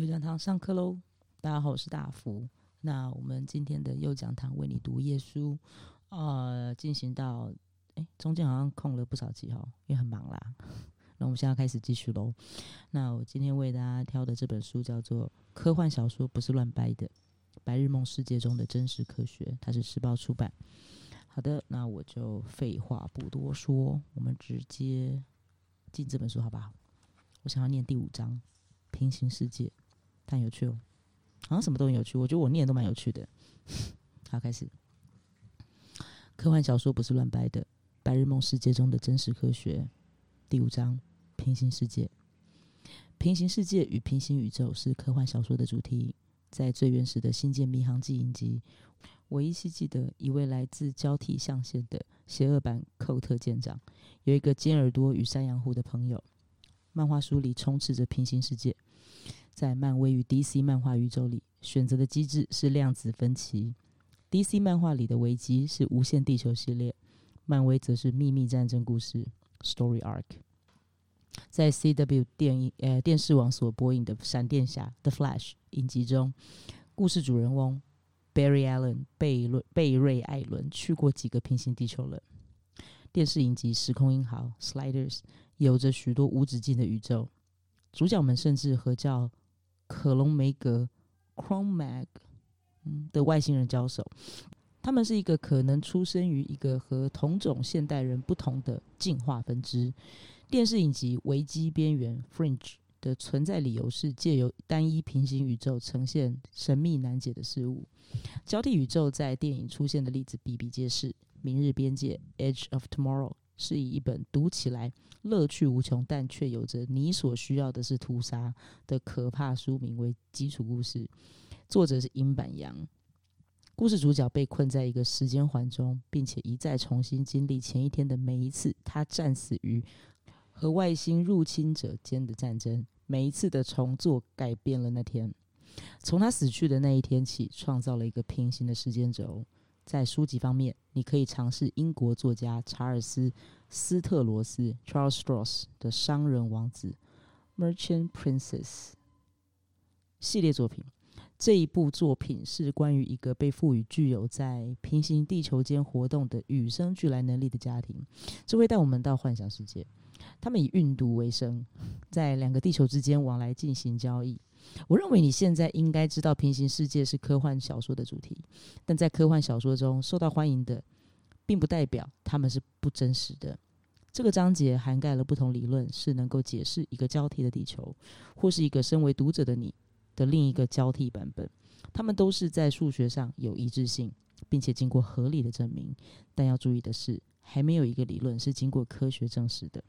右讲堂上课喽！大家好，我是大福。那我们今天的右讲堂为你读耶书，呃，进行到哎，中间好像空了不少集哦，因为很忙啦。那我们现在开始继续喽。那我今天为大家挑的这本书叫做《科幻小说不是乱掰的：白日梦世界中的真实科学》，它是时报出版。好的，那我就废话不多说，我们直接进这本书好不好？我想要念第五章：平行世界。很有趣哦，好像什么都很有趣。我觉得我念都蛮有趣的。好，开始。科幻小说不是乱掰的，白日梦世界中的真实科学。第五章：平行世界。平行世界与平行宇宙是科幻小说的主题。在最原始的《星舰迷航记》影集，我依稀记得一位来自交替象限的邪恶版寇特舰长，有一个尖耳朵与山羊胡的朋友。漫画书里充斥着平行世界。在漫威与 DC 漫画宇宙里，选择的机制是量子分歧。DC 漫画里的危机是无限地球系列，漫威则是秘密战争故事 Story Arc。在 CW 电影呃电视网所播映的《闪电侠》The Flash 影集中，故事主人翁 Barry Allen 贝伦贝瑞艾伦去过几个平行地球了。电视影集《时空英豪》Sliders 有着许多无止境的宇宙，主角们甚至和叫可隆梅格 （Chromag） 的外星人交手，他们是一个可能出生于一个和同种现代人不同的进化分支。电视影集《危机边缘》（Fringe） 的存在理由是借由单一平行宇宙呈现神秘难解的事物。交替宇宙在电影出现的例子比比皆是，《明日边界》（Edge of Tomorrow）。是以一本读起来乐趣无穷，但却有着你所需要的是屠杀的可怕书名为基础故事。作者是殷板阳。故事主角被困在一个时间环中，并且一再重新经历前一天的每一次他战死于和外星入侵者间的战争。每一次的重做改变了那天。从他死去的那一天起，创造了一个平行的时间轴。在书籍方面，你可以尝试英国作家查尔斯·斯特罗斯 （Charles Stross） 的《商人王子》（Merchant Princess） 系列作品。这一部作品是关于一个被赋予具有在平行地球间活动的与生俱来能力的家庭，这会带我们到幻想世界。他们以运毒为生，在两个地球之间往来进行交易。我认为你现在应该知道，平行世界是科幻小说的主题，但在科幻小说中受到欢迎的，并不代表他们是不真实的。这个章节涵盖了不同理论，是能够解释一个交替的地球，或是一个身为读者的你的另一个交替版本。他们都是在数学上有一致性，并且经过合理的证明。但要注意的是，还没有一个理论是经过科学证实的。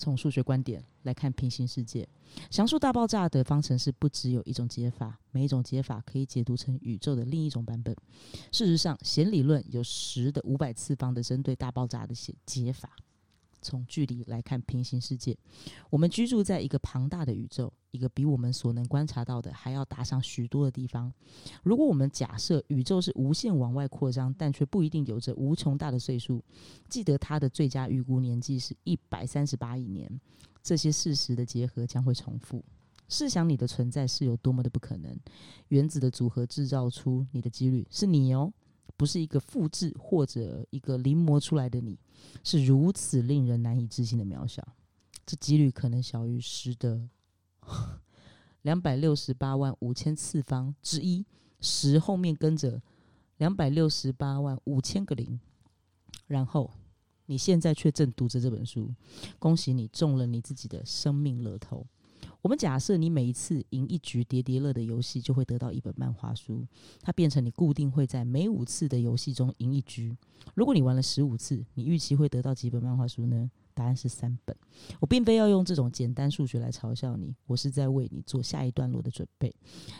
从数学观点来看，平行世界详述大爆炸的方程式不只有一种解法，每一种解法可以解读成宇宙的另一种版本。事实上，弦理论有十的五百次方的针对大爆炸的解解法。从距离来看，平行世界，我们居住在一个庞大的宇宙，一个比我们所能观察到的还要大上许多的地方。如果我们假设宇宙是无限往外扩张，但却不一定有着无穷大的岁数，记得它的最佳预估年纪是一百三十八亿年。这些事实的结合将会重复。试想你的存在是有多么的不可能，原子的组合制造出你的几率是你哦。不是一个复制或者一个临摹出来的你，是如此令人难以置信的渺小。这几率可能小于十的 两百六十八万五千次方之一，十后面跟着两百六十八万五千个零。然后你现在却正读着这本书，恭喜你中了你自己的生命乐透。我们假设你每一次赢一局叠叠乐的游戏，就会得到一本漫画书，它变成你固定会在每五次的游戏中赢一局。如果你玩了十五次，你预期会得到几本漫画书呢？答案是三本。我并非要用这种简单数学来嘲笑你，我是在为你做下一段落的准备。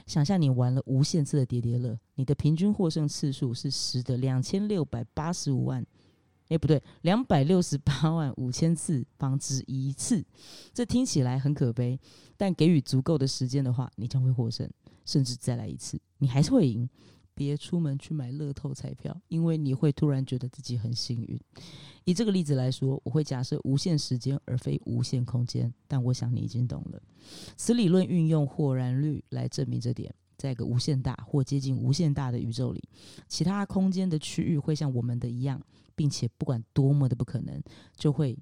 想象你玩了无限次的叠叠乐，你的平均获胜次数是十的两千六百八十五万。哎，不对，两百六十八万五千次方之一次，这听起来很可悲。但给予足够的时间的话，你将会获胜，甚至再来一次，你还是会赢。别出门去买乐透彩票，因为你会突然觉得自己很幸运。以这个例子来说，我会假设无限时间而非无限空间，但我想你已经懂了。此理论运用霍然率来证明这点。在一个无限大或接近无限大的宇宙里，其他空间的区域会像我们的一样，并且不管多么的不可能，就会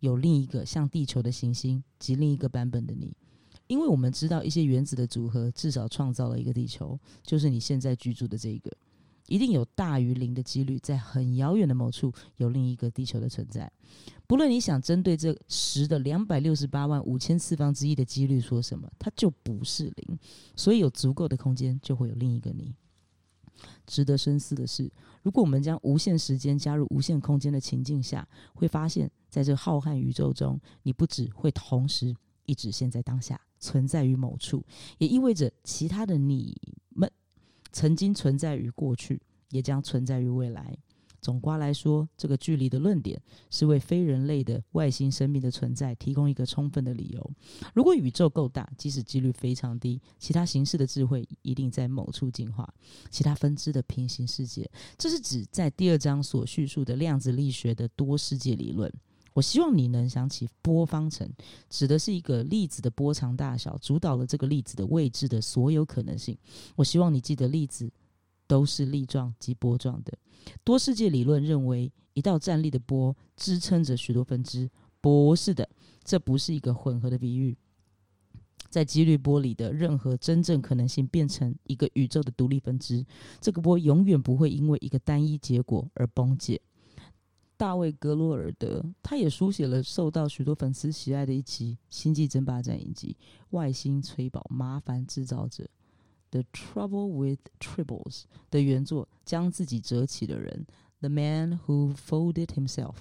有另一个像地球的行星及另一个版本的你。因为我们知道一些原子的组合至少创造了一个地球，就是你现在居住的这一个。一定有大于零的几率，在很遥远的某处有另一个地球的存在。不论你想针对这十的两百六十八万五千次方之一的几率说什么，它就不是零。所以有足够的空间，就会有另一个你。值得深思的是，如果我们将无限时间加入无限空间的情境下，会发现，在这浩瀚宇宙中，你不只会同时一直现在当下存在于某处，也意味着其他的你们。曾经存在于过去，也将存在于未来。总括来说，这个距离的论点是为非人类的外星生命的存在提供一个充分的理由。如果宇宙够大，即使几率非常低，其他形式的智慧一定在某处进化。其他分支的平行世界，这是指在第二章所叙述的量子力学的多世界理论。我希望你能想起波方程，指的是一个粒子的波长大小主导了这个粒子的位置的所有可能性。我希望你记得粒子都是粒状及波状的。多世界理论认为，一道站立的波支撑着许多分支。不是的，这不是一个混合的比喻。在几率波里的任何真正可能性变成一个宇宙的独立分支，这个波永远不会因为一个单一结果而崩解。大卫·格罗尔德，他也书写了受到许多粉丝喜爱的一集《星际争霸战》影集《外星催宝麻烦制造者》The Trouble with Tribbles 的原作《将自己折起的人》The Man Who Folded Himself。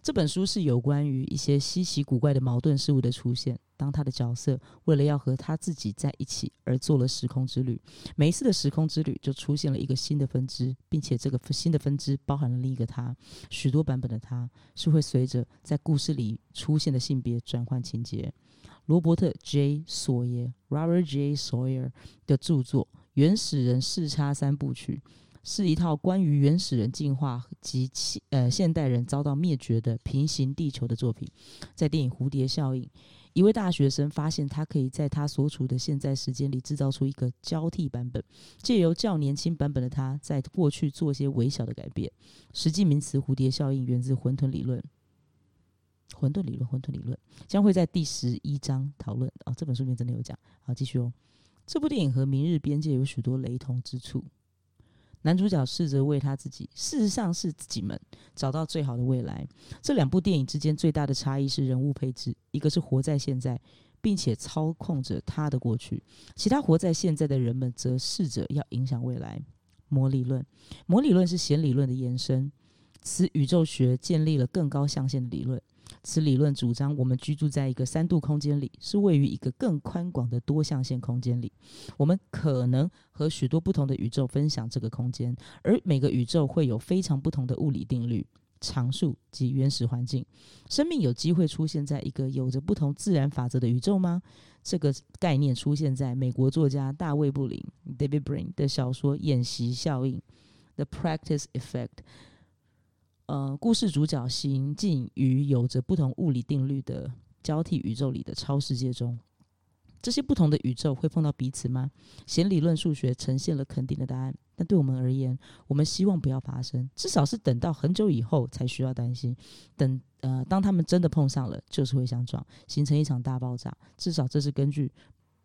这本书是有关于一些稀奇古怪的矛盾事物的出现。当他的角色为了要和他自己在一起而做了时空之旅，每一次的时空之旅就出现了一个新的分支，并且这个新的分支包含了另一个他。许多版本的他是会随着在故事里出现的性别转换情节。罗伯特 ·J· 索耶 （Robert J. Sawyer） 的著作《原始人视差三部曲》。是一套关于原始人进化及呃现代人遭到灭绝的平行地球的作品。在电影《蝴蝶效应》，一位大学生发现他可以在他所处的现在时间里制造出一个交替版本，借由较年轻版本的他在过去做些微小的改变。实际名词“蝴蝶效应”源自混沌理论。混沌理论，混沌理论将会在第十一章讨论。哦，这本书里面真的有讲。好，继续哦。这部电影和《明日边界》有许多雷同之处。男主角试着为他自己，事实上是自己们找到最好的未来。这两部电影之间最大的差异是人物配置，一个是活在现在，并且操控着他的过去；其他活在现在的人们则试着要影响未来。魔理论，魔理论是弦理论的延伸，此宇宙学建立了更高象限的理论。此理论主张，我们居住在一个三度空间里，是位于一个更宽广的多象限空间里。我们可能和许多不同的宇宙分享这个空间，而每个宇宙会有非常不同的物理定律、常数及原始环境。生命有机会出现在一个有着不同自然法则的宇宙吗？这个概念出现在美国作家大卫·布林 （David Brin） 的小说《演习效应》（The Practice Effect）。呃，故事主角行进于有着不同物理定律的交替宇宙里的超世界中，这些不同的宇宙会碰到彼此吗？弦理论数学呈现了肯定的答案，但对我们而言，我们希望不要发生，至少是等到很久以后才需要担心。等呃，当他们真的碰上了，就是会相撞，形成一场大爆炸。至少这是根据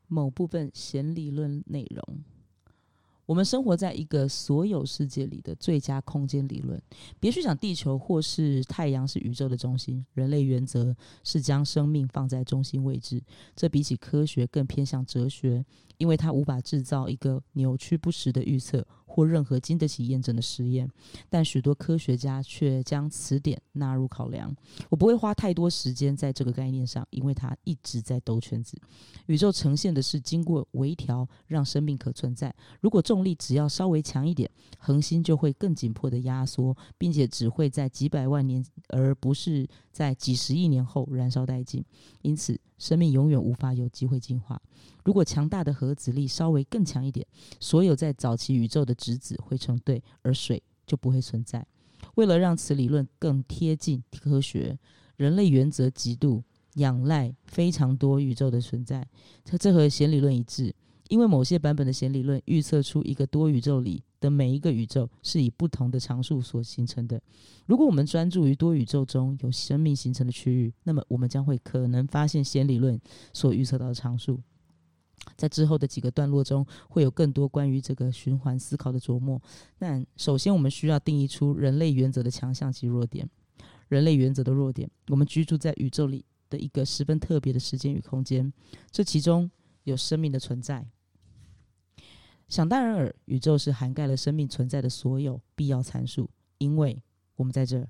某部分弦理论内容。我们生活在一个所有世界里的最佳空间理论。别去想地球或是太阳是宇宙的中心。人类原则是将生命放在中心位置。这比起科学更偏向哲学，因为它无法制造一个扭曲不实的预测。或任何经得起验证的实验，但许多科学家却将此点纳入考量。我不会花太多时间在这个概念上，因为它一直在兜圈子。宇宙呈现的是经过微调让生命可存在。如果重力只要稍微强一点，恒星就会更紧迫的压缩，并且只会在几百万年，而不是在几十亿年后燃烧殆尽。因此，生命永远无法有机会进化。如果强大的核子力稍微更强一点，所有在早期宇宙的质子会成对，而水就不会存在。为了让此理论更贴近科学，人类原则极度仰赖非常多宇宙的存在。这这和弦理论一致，因为某些版本的弦理论预测出一个多宇宙里的每一个宇宙是以不同的常数所形成的。如果我们专注于多宇宙中有生命形成的区域，那么我们将会可能发现弦理论所预测到的常数。在之后的几个段落中，会有更多关于这个循环思考的琢磨。但首先，我们需要定义出人类原则的强项及弱点。人类原则的弱点：我们居住在宇宙里的一个十分特别的时间与空间，这其中有生命的存在。想当然尔，宇宙是涵盖了生命存在的所有必要参数，因为我们在这。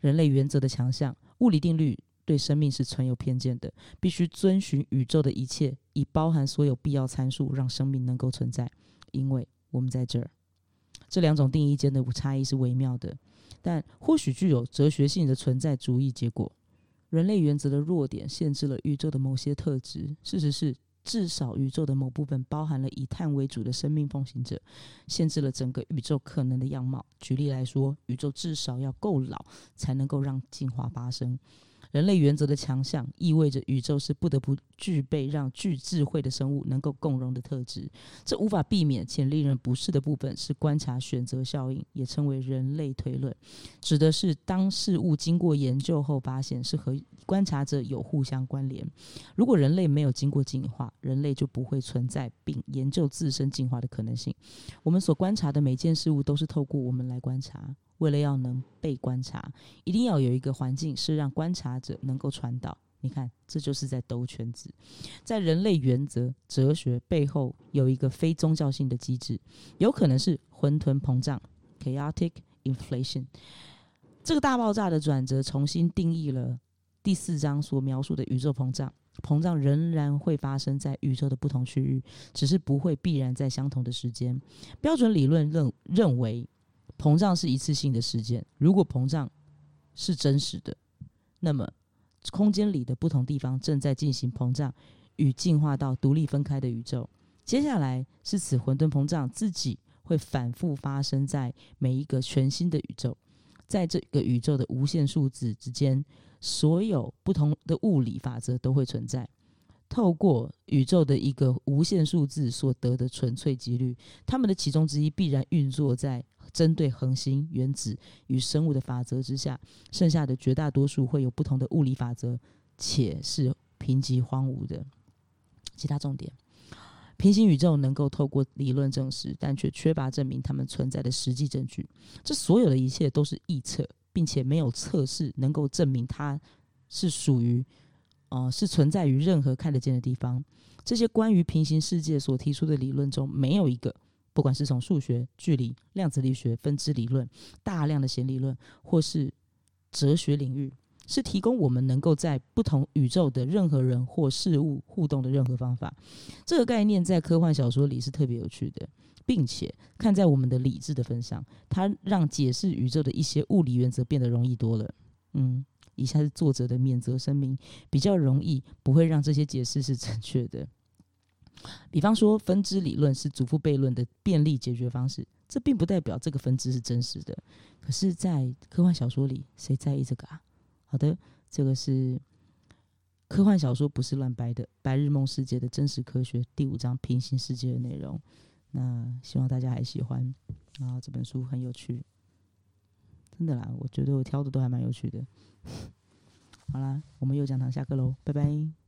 人类原则的强项：物理定律。对生命是存有偏见的，必须遵循宇宙的一切，以包含所有必要参数，让生命能够存在。因为我们在这儿，这两种定义间的差异是微妙的，但或许具有哲学性的存在主义结果。人类原则的弱点限制了宇宙的某些特质。事实是，至少宇宙的某部分包含了以碳为主的生命奉行者，限制了整个宇宙可能的样貌。举例来说，宇宙至少要够老，才能够让进化发生。人类原则的强项意味着宇宙是不得不具备让具智慧的生物能够共荣的特质。这无法避免且令人不适的部分是观察选择效应，也称为人类推论，指的是当事物经过研究后发现是和观察者有互相关联。如果人类没有经过进化，人类就不会存在并研究自身进化的可能性。我们所观察的每件事物都是透过我们来观察。为了要能被观察，一定要有一个环境是让观察者能够传导。你看，这就是在兜圈子。在人类原则哲学背后，有一个非宗教性的机制，有可能是混沌膨胀 （chaotic inflation）。这个大爆炸的转折，重新定义了第四章所描述的宇宙膨胀。膨胀仍然会发生在宇宙的不同区域，只是不会必然在相同的时间。标准理论认认为。膨胀是一次性的事件。如果膨胀是真实的，那么空间里的不同地方正在进行膨胀与进化到独立分开的宇宙。接下来是此混沌膨胀自己会反复发生在每一个全新的宇宙。在这个宇宙的无限数字之间，所有不同的物理法则都会存在。透过宇宙的一个无限数字所得的纯粹几率，它们的其中之一必然运作在。针对恒星、原子与生物的法则之下，剩下的绝大多数会有不同的物理法则，且是贫瘠荒芜的。其他重点：平行宇宙能够透过理论证实，但却缺乏证明它们存在的实际证据。这所有的一切都是臆测，并且没有测试能够证明它是属于，呃，是存在于任何看得见的地方。这些关于平行世界所提出的理论中，没有一个。不管是从数学、距离、量子力学、分支理论、大量的弦理论，或是哲学领域，是提供我们能够在不同宇宙的任何人或事物互动的任何方法。这个概念在科幻小说里是特别有趣的，并且看在我们的理智的份上，它让解释宇宙的一些物理原则变得容易多了。嗯，以下是作者的免责声明，比较容易不会让这些解释是正确的。比方说，分支理论是祖父悖论的便利解决方式，这并不代表这个分支是真实的。可是，在科幻小说里，谁在意这个啊？好的，这个是科幻小说不是乱掰的，《白日梦世界的真实科学》第五章平行世界的内容。那希望大家还喜欢啊，这本书很有趣，真的啦，我觉得我挑的都还蛮有趣的。好啦，我们又讲堂下课喽，拜拜。